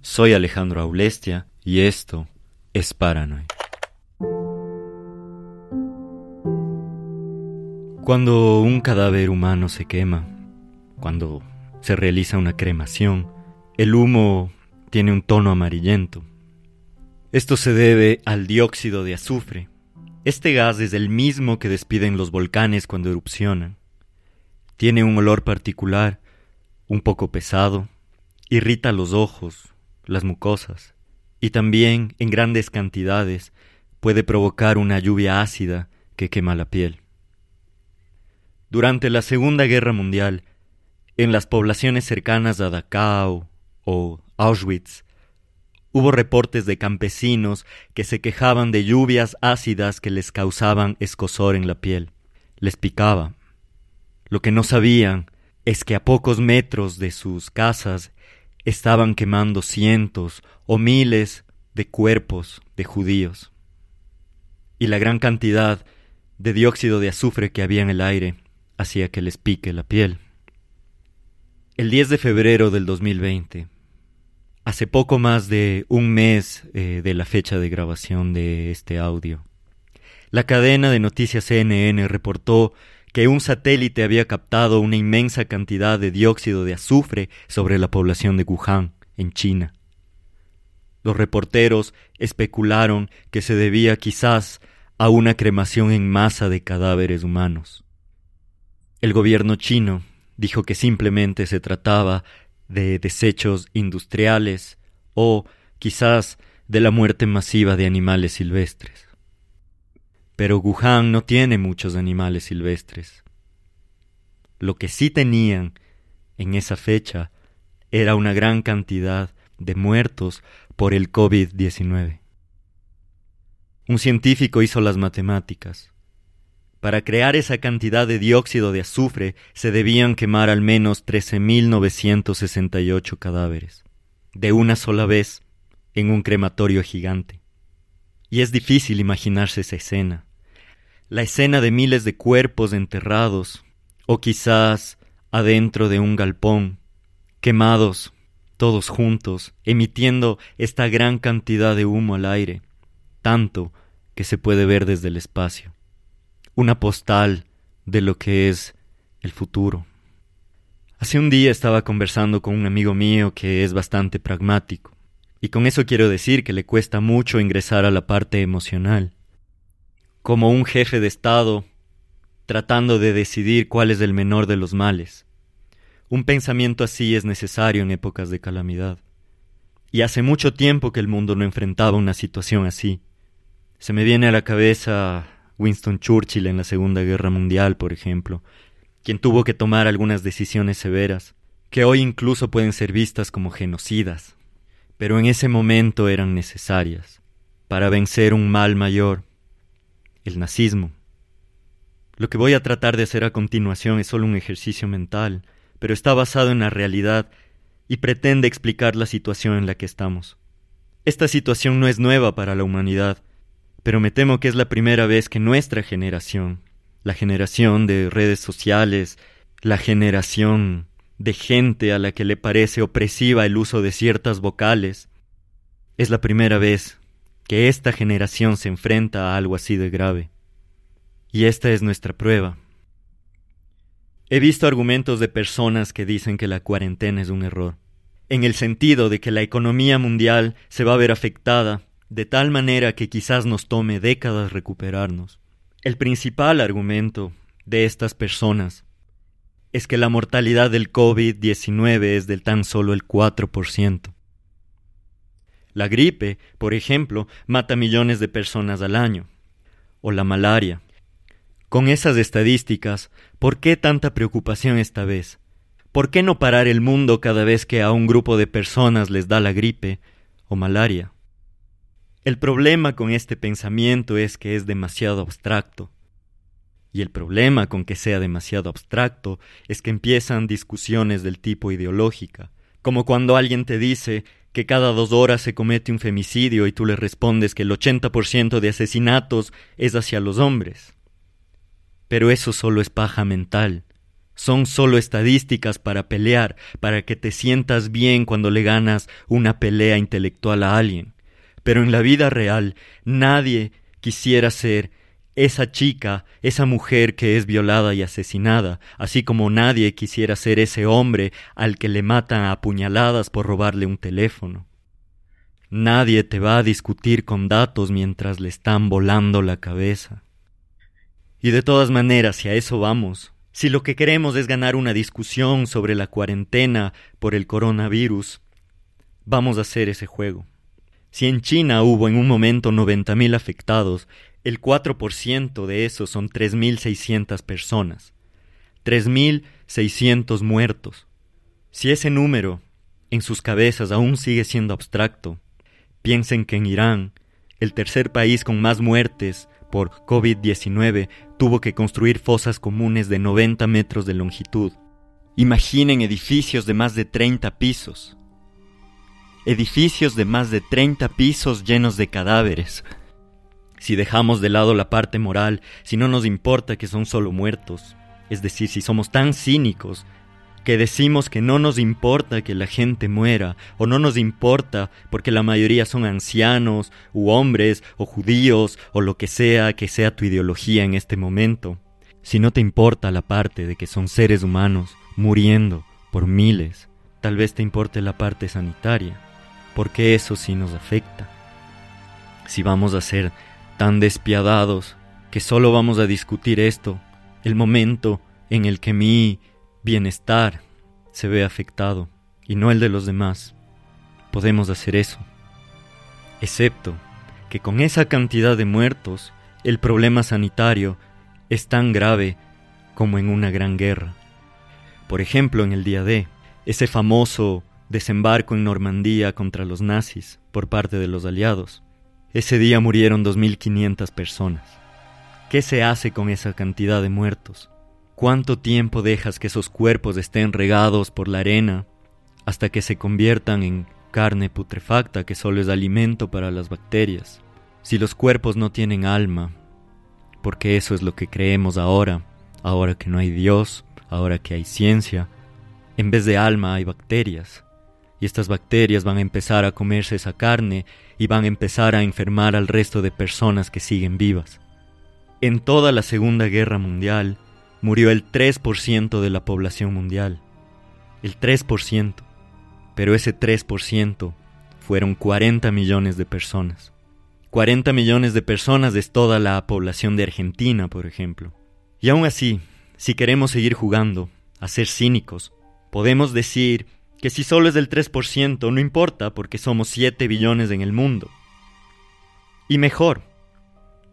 Soy Alejandro Aulestia y esto es Paranoid. Cuando un cadáver humano se quema, cuando se realiza una cremación, el humo tiene un tono amarillento. Esto se debe al dióxido de azufre. Este gas es el mismo que despiden los volcanes cuando erupcionan. Tiene un olor particular, un poco pesado, irrita los ojos, las mucosas, y también en grandes cantidades puede provocar una lluvia ácida que quema la piel. Durante la Segunda Guerra Mundial, en las poblaciones cercanas a Dachau o Auschwitz, hubo reportes de campesinos que se quejaban de lluvias ácidas que les causaban escosor en la piel. Les picaba. Lo que no sabían es que a pocos metros de sus casas estaban quemando cientos o miles de cuerpos de judíos. Y la gran cantidad de dióxido de azufre que había en el aire hacía que les pique la piel. El 10 de febrero del 2020, hace poco más de un mes eh, de la fecha de grabación de este audio, la cadena de noticias CNN reportó que un satélite había captado una inmensa cantidad de dióxido de azufre sobre la población de Wuhan, en China. Los reporteros especularon que se debía quizás a una cremación en masa de cadáveres humanos. El gobierno chino dijo que simplemente se trataba de desechos industriales o quizás de la muerte masiva de animales silvestres. Pero Wuhan no tiene muchos animales silvestres. Lo que sí tenían en esa fecha era una gran cantidad de muertos por el COVID-19. Un científico hizo las matemáticas. Para crear esa cantidad de dióxido de azufre se debían quemar al menos 13.968 cadáveres, de una sola vez, en un crematorio gigante. Y es difícil imaginarse esa escena la escena de miles de cuerpos enterrados, o quizás adentro de un galpón, quemados, todos juntos, emitiendo esta gran cantidad de humo al aire, tanto que se puede ver desde el espacio. Una postal de lo que es el futuro. Hace un día estaba conversando con un amigo mío que es bastante pragmático, y con eso quiero decir que le cuesta mucho ingresar a la parte emocional como un jefe de Estado tratando de decidir cuál es el menor de los males. Un pensamiento así es necesario en épocas de calamidad. Y hace mucho tiempo que el mundo no enfrentaba una situación así. Se me viene a la cabeza Winston Churchill en la Segunda Guerra Mundial, por ejemplo, quien tuvo que tomar algunas decisiones severas, que hoy incluso pueden ser vistas como genocidas, pero en ese momento eran necesarias, para vencer un mal mayor el nazismo. Lo que voy a tratar de hacer a continuación es solo un ejercicio mental, pero está basado en la realidad y pretende explicar la situación en la que estamos. Esta situación no es nueva para la humanidad, pero me temo que es la primera vez que nuestra generación, la generación de redes sociales, la generación de gente a la que le parece opresiva el uso de ciertas vocales, es la primera vez que esta generación se enfrenta a algo así de grave. Y esta es nuestra prueba. He visto argumentos de personas que dicen que la cuarentena es un error, en el sentido de que la economía mundial se va a ver afectada de tal manera que quizás nos tome décadas recuperarnos. El principal argumento de estas personas es que la mortalidad del COVID-19 es del tan solo el 4%. La gripe, por ejemplo, mata millones de personas al año. O la malaria. Con esas estadísticas, ¿por qué tanta preocupación esta vez? ¿Por qué no parar el mundo cada vez que a un grupo de personas les da la gripe o malaria? El problema con este pensamiento es que es demasiado abstracto. Y el problema con que sea demasiado abstracto es que empiezan discusiones del tipo ideológica, como cuando alguien te dice que cada dos horas se comete un femicidio y tú le respondes que el 80% de asesinatos es hacia los hombres. Pero eso solo es paja mental, son solo estadísticas para pelear, para que te sientas bien cuando le ganas una pelea intelectual a alguien. Pero en la vida real nadie quisiera ser esa chica, esa mujer que es violada y asesinada, así como nadie quisiera ser ese hombre al que le matan a puñaladas por robarle un teléfono. Nadie te va a discutir con datos mientras le están volando la cabeza. Y de todas maneras, si a eso vamos, si lo que queremos es ganar una discusión sobre la cuarentena por el coronavirus, vamos a hacer ese juego. Si en China hubo en un momento noventa mil afectados el 4% de esos son 3.600 personas. 3.600 muertos. Si ese número en sus cabezas aún sigue siendo abstracto, piensen que en Irán, el tercer país con más muertes por COVID-19, tuvo que construir fosas comunes de 90 metros de longitud. Imaginen edificios de más de 30 pisos. Edificios de más de 30 pisos llenos de cadáveres. Si dejamos de lado la parte moral, si no nos importa que son solo muertos, es decir, si somos tan cínicos que decimos que no nos importa que la gente muera, o no nos importa porque la mayoría son ancianos, u hombres, o judíos, o lo que sea que sea tu ideología en este momento, si no te importa la parte de que son seres humanos muriendo por miles, tal vez te importe la parte sanitaria, porque eso sí nos afecta. Si vamos a ser tan despiadados que solo vamos a discutir esto, el momento en el que mi bienestar se ve afectado y no el de los demás. Podemos hacer eso. Excepto que con esa cantidad de muertos, el problema sanitario es tan grave como en una gran guerra. Por ejemplo, en el día D, ese famoso desembarco en Normandía contra los nazis por parte de los aliados. Ese día murieron 2.500 personas. ¿Qué se hace con esa cantidad de muertos? ¿Cuánto tiempo dejas que esos cuerpos estén regados por la arena hasta que se conviertan en carne putrefacta que solo es alimento para las bacterias? Si los cuerpos no tienen alma, porque eso es lo que creemos ahora, ahora que no hay Dios, ahora que hay ciencia, en vez de alma hay bacterias y estas bacterias van a empezar a comerse esa carne y van a empezar a enfermar al resto de personas que siguen vivas. En toda la Segunda Guerra Mundial murió el 3% de la población mundial. El 3%. Pero ese 3% fueron 40 millones de personas. 40 millones de personas es toda la población de Argentina, por ejemplo. Y aún así, si queremos seguir jugando, a ser cínicos, podemos decir que si solo es del 3%, no importa porque somos 7 billones en el mundo. Y mejor,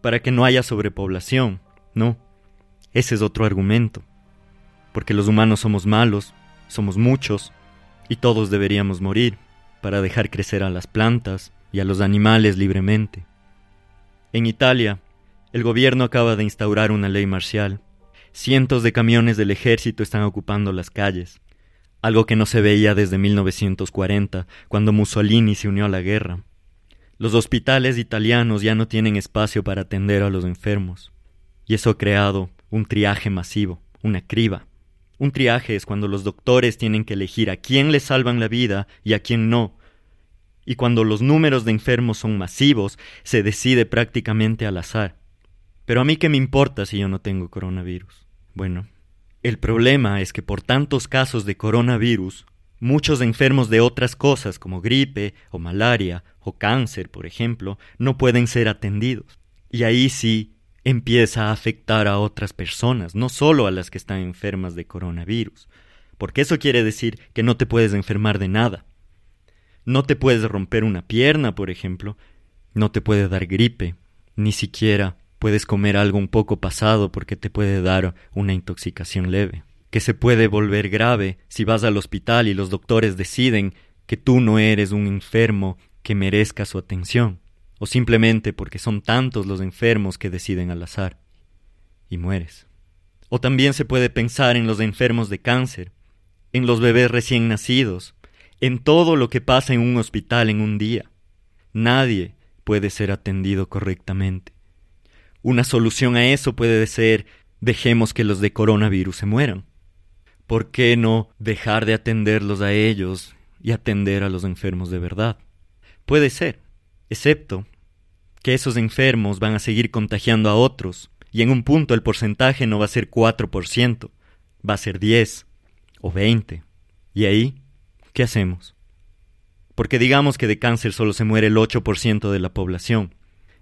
para que no haya sobrepoblación, ¿no? Ese es otro argumento. Porque los humanos somos malos, somos muchos, y todos deberíamos morir para dejar crecer a las plantas y a los animales libremente. En Italia, el gobierno acaba de instaurar una ley marcial. Cientos de camiones del ejército están ocupando las calles algo que no se veía desde 1940, cuando Mussolini se unió a la guerra. Los hospitales italianos ya no tienen espacio para atender a los enfermos, y eso ha creado un triaje masivo, una criba. Un triaje es cuando los doctores tienen que elegir a quién le salvan la vida y a quién no. Y cuando los números de enfermos son masivos, se decide prácticamente al azar. Pero a mí qué me importa si yo no tengo coronavirus. Bueno, el problema es que por tantos casos de coronavirus, muchos enfermos de otras cosas como gripe o malaria o cáncer, por ejemplo, no pueden ser atendidos. Y ahí sí empieza a afectar a otras personas, no solo a las que están enfermas de coronavirus, porque eso quiere decir que no te puedes enfermar de nada. No te puedes romper una pierna, por ejemplo, no te puede dar gripe, ni siquiera puedes comer algo un poco pasado porque te puede dar una intoxicación leve, que se puede volver grave si vas al hospital y los doctores deciden que tú no eres un enfermo que merezca su atención, o simplemente porque son tantos los enfermos que deciden al azar, y mueres. O también se puede pensar en los enfermos de cáncer, en los bebés recién nacidos, en todo lo que pasa en un hospital en un día. Nadie puede ser atendido correctamente. Una solución a eso puede ser dejemos que los de coronavirus se mueran. ¿por qué no dejar de atenderlos a ellos y atender a los enfermos de verdad? Puede ser, excepto que esos enfermos van a seguir contagiando a otros, y en un punto el porcentaje no va a ser 4%, va a ser 10 o 20. ¿Y ahí qué hacemos? Porque digamos que de cáncer solo se muere el 8% de la población.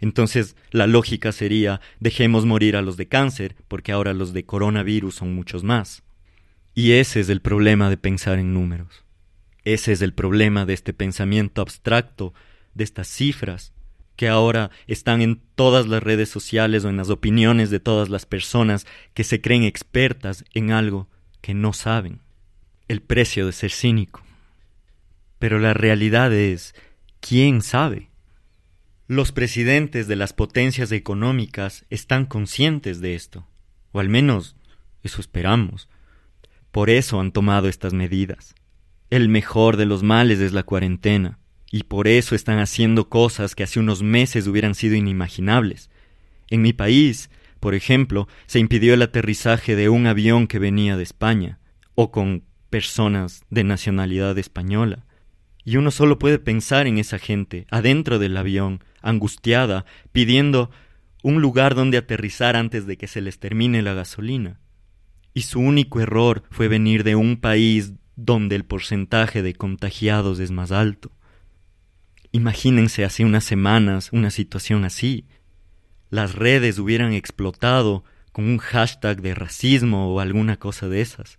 Entonces la lógica sería dejemos morir a los de cáncer, porque ahora los de coronavirus son muchos más. Y ese es el problema de pensar en números. Ese es el problema de este pensamiento abstracto, de estas cifras, que ahora están en todas las redes sociales o en las opiniones de todas las personas que se creen expertas en algo que no saben. El precio de ser cínico. Pero la realidad es, ¿quién sabe? Los presidentes de las potencias económicas están conscientes de esto, o al menos eso esperamos. Por eso han tomado estas medidas. El mejor de los males es la cuarentena, y por eso están haciendo cosas que hace unos meses hubieran sido inimaginables. En mi país, por ejemplo, se impidió el aterrizaje de un avión que venía de España, o con personas de nacionalidad española. Y uno solo puede pensar en esa gente, adentro del avión, angustiada, pidiendo un lugar donde aterrizar antes de que se les termine la gasolina. Y su único error fue venir de un país donde el porcentaje de contagiados es más alto. Imagínense hace unas semanas una situación así. Las redes hubieran explotado con un hashtag de racismo o alguna cosa de esas.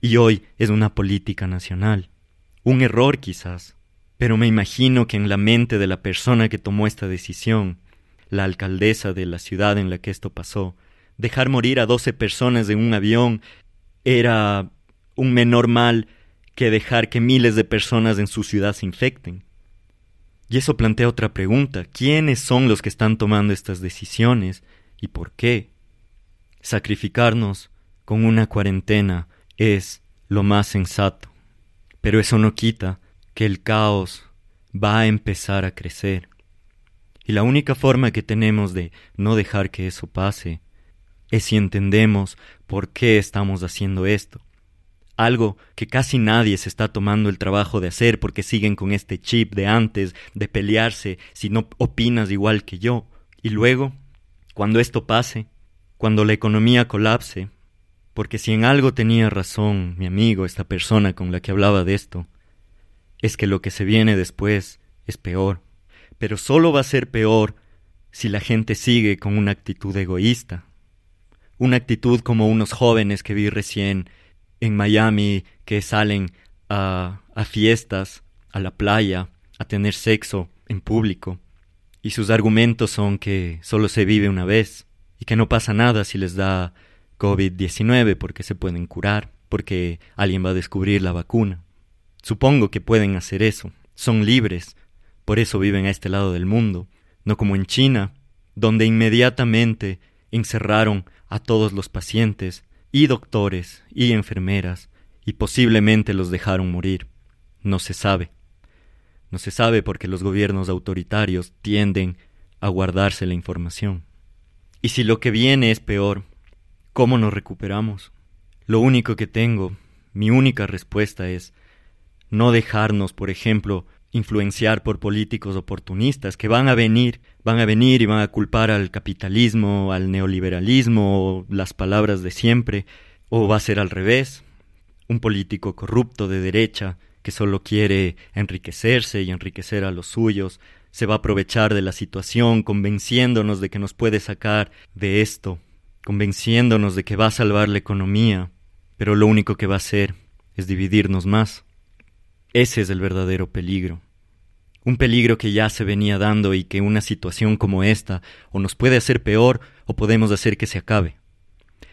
Y hoy es una política nacional. Un error quizás, pero me imagino que en la mente de la persona que tomó esta decisión, la alcaldesa de la ciudad en la que esto pasó, dejar morir a doce personas en un avión era un menor mal que dejar que miles de personas en su ciudad se infecten. Y eso plantea otra pregunta. ¿Quiénes son los que están tomando estas decisiones y por qué? Sacrificarnos con una cuarentena es lo más sensato. Pero eso no quita que el caos va a empezar a crecer. Y la única forma que tenemos de no dejar que eso pase es si entendemos por qué estamos haciendo esto. Algo que casi nadie se está tomando el trabajo de hacer porque siguen con este chip de antes, de pelearse si no opinas igual que yo. Y luego, cuando esto pase, cuando la economía colapse, porque si en algo tenía razón mi amigo, esta persona con la que hablaba de esto, es que lo que se viene después es peor. Pero solo va a ser peor si la gente sigue con una actitud egoísta. Una actitud como unos jóvenes que vi recién en Miami que salen a, fiestas, a la playa, a tener sexo en público. Y sus argumentos son que solo se vive una vez y que no pasa nada si les da COVID-19 porque se pueden curar, porque alguien va a descubrir la vacuna. Supongo que pueden hacer eso, son libres, por eso viven a este lado del mundo, no como en China, donde inmediatamente encerraron a todos los pacientes, y doctores, y enfermeras, y posiblemente los dejaron morir. No se sabe. No se sabe porque los gobiernos autoritarios tienden a guardarse la información. Y si lo que viene es peor, ¿Cómo nos recuperamos? Lo único que tengo, mi única respuesta es no dejarnos, por ejemplo, influenciar por políticos oportunistas que van a venir, van a venir y van a culpar al capitalismo, al neoliberalismo, las palabras de siempre, o va a ser al revés, un político corrupto de derecha que solo quiere enriquecerse y enriquecer a los suyos, se va a aprovechar de la situación convenciéndonos de que nos puede sacar de esto convenciéndonos de que va a salvar la economía, pero lo único que va a hacer es dividirnos más. Ese es el verdadero peligro. Un peligro que ya se venía dando y que una situación como esta o nos puede hacer peor o podemos hacer que se acabe.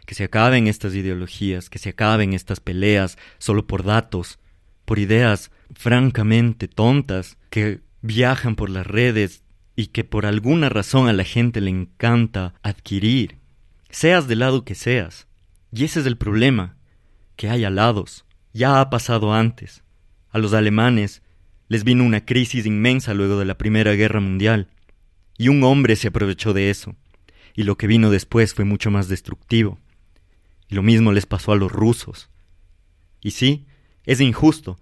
Que se acaben estas ideologías, que se acaben estas peleas solo por datos, por ideas francamente tontas que viajan por las redes y que por alguna razón a la gente le encanta adquirir seas del lado que seas. Y ese es el problema, que hay alados. Ya ha pasado antes. A los alemanes les vino una crisis inmensa luego de la Primera Guerra Mundial, y un hombre se aprovechó de eso, y lo que vino después fue mucho más destructivo. Y lo mismo les pasó a los rusos, Y sí, es injusto.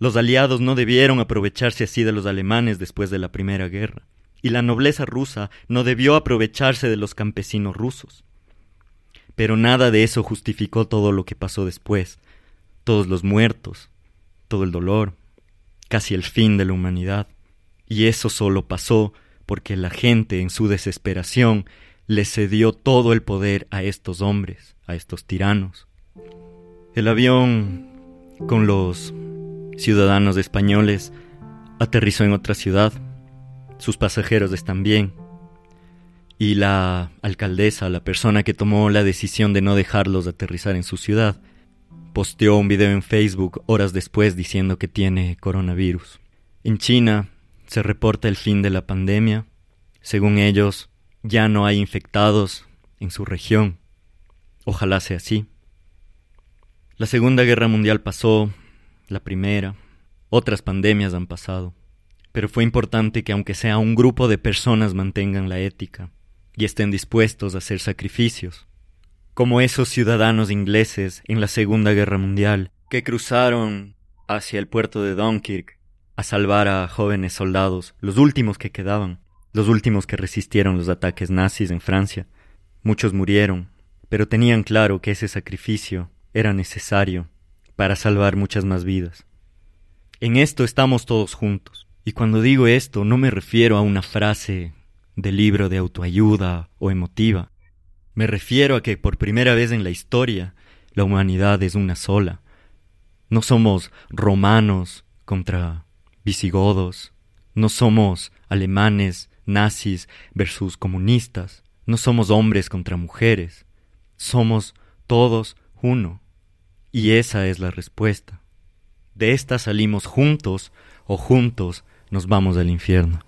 Los aliados no debieron aprovecharse así de los alemanes después de la Primera Guerra, y la nobleza rusa no debió aprovecharse de los campesinos rusos. Pero nada de eso justificó todo lo que pasó después, todos los muertos, todo el dolor, casi el fin de la humanidad. Y eso solo pasó porque la gente, en su desesperación, le cedió todo el poder a estos hombres, a estos tiranos. El avión con los ciudadanos españoles aterrizó en otra ciudad. Sus pasajeros están bien. Y la alcaldesa, la persona que tomó la decisión de no dejarlos aterrizar en su ciudad, posteó un video en Facebook horas después diciendo que tiene coronavirus. En China se reporta el fin de la pandemia. Según ellos, ya no hay infectados en su región. Ojalá sea así. La Segunda Guerra Mundial pasó, la Primera, otras pandemias han pasado, pero fue importante que aunque sea un grupo de personas mantengan la ética y estén dispuestos a hacer sacrificios, como esos ciudadanos ingleses en la Segunda Guerra Mundial que cruzaron hacia el puerto de Dunkirk a salvar a jóvenes soldados, los últimos que quedaban, los últimos que resistieron los ataques nazis en Francia. Muchos murieron, pero tenían claro que ese sacrificio era necesario para salvar muchas más vidas. En esto estamos todos juntos. Y cuando digo esto no me refiero a una frase de libro de autoayuda o emotiva. Me refiero a que por primera vez en la historia la humanidad es una sola. No somos romanos contra visigodos, no somos alemanes, nazis versus comunistas, no somos hombres contra mujeres, somos todos uno. Y esa es la respuesta. De esta salimos juntos o juntos nos vamos al infierno.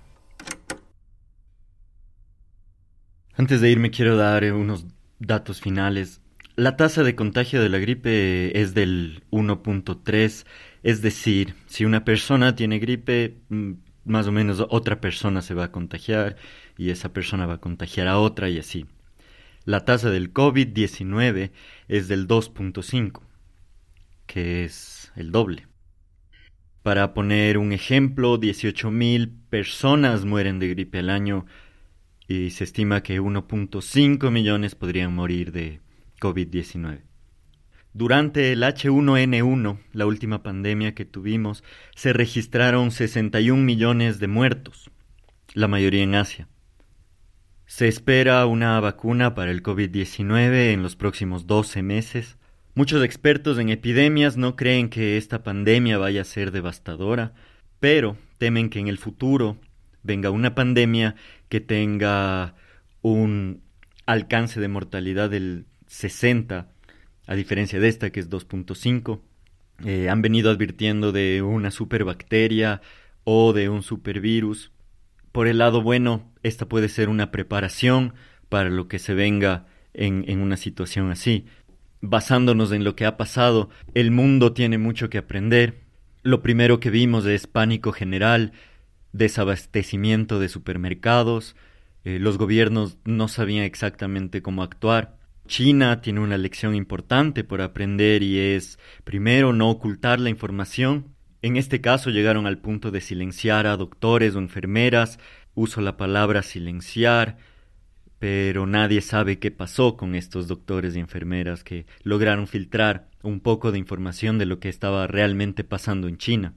Antes de irme quiero dar unos datos finales. La tasa de contagio de la gripe es del 1.3, es decir, si una persona tiene gripe, mm, más o menos otra persona se va a contagiar y esa persona va a contagiar a otra y así. La tasa del COVID-19 es del 2.5, que es el doble. Para poner un ejemplo, 18.000 personas mueren de gripe al año y se estima que 1.5 millones podrían morir de COVID-19. Durante el H1N1, la última pandemia que tuvimos, se registraron 61 millones de muertos, la mayoría en Asia. Se espera una vacuna para el COVID-19 en los próximos 12 meses. Muchos expertos en epidemias no creen que esta pandemia vaya a ser devastadora, pero temen que en el futuro venga una pandemia que tenga un alcance de mortalidad del 60 a diferencia de esta que es 2.5. Eh, han venido advirtiendo de una superbacteria o de un supervirus. Por el lado bueno, esta puede ser una preparación para lo que se venga en, en una situación así. Basándonos en lo que ha pasado, el mundo tiene mucho que aprender. Lo primero que vimos es pánico general, desabastecimiento de supermercados, eh, los gobiernos no sabían exactamente cómo actuar. China tiene una lección importante por aprender y es, primero, no ocultar la información. En este caso llegaron al punto de silenciar a doctores o enfermeras. Uso la palabra silenciar, pero nadie sabe qué pasó con estos doctores y enfermeras que lograron filtrar un poco de información de lo que estaba realmente pasando en China.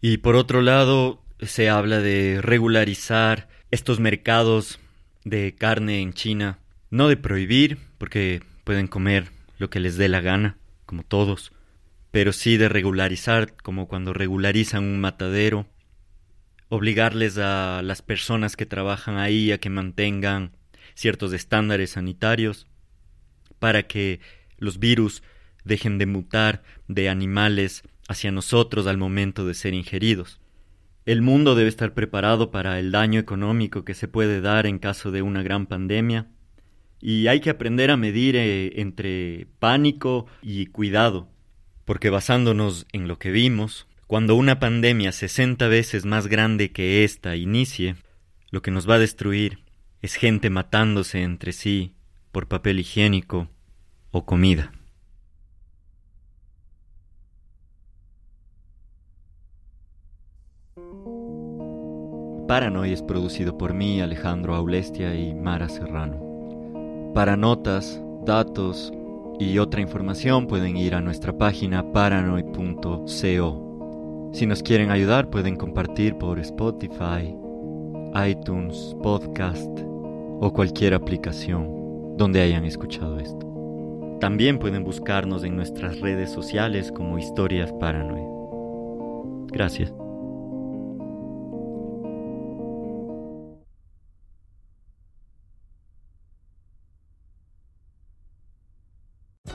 Y por otro lado, se habla de regularizar estos mercados de carne en China no de prohibir, porque pueden comer lo que les dé la gana, como todos, pero sí de regularizar, como cuando regularizan un matadero, obligarles a las personas que trabajan ahí a que mantengan ciertos estándares sanitarios, para que los virus dejen de mutar de animales hacia nosotros al momento de ser ingeridos. El mundo debe estar preparado para el daño económico que se puede dar en caso de una gran pandemia, y hay que aprender a medir eh, entre pánico y cuidado, porque basándonos en lo que vimos, cuando una pandemia 60 veces más grande que esta inicie, lo que nos va a destruir es gente matándose entre sí por papel higiénico o comida. Paranoid es producido por mí, Alejandro Aulestia y Mara Serrano. Para notas, datos y otra información pueden ir a nuestra página paranoid.co. Si nos quieren ayudar pueden compartir por Spotify, iTunes, Podcast o cualquier aplicación donde hayan escuchado esto. También pueden buscarnos en nuestras redes sociales como Historias Paranoid. Gracias.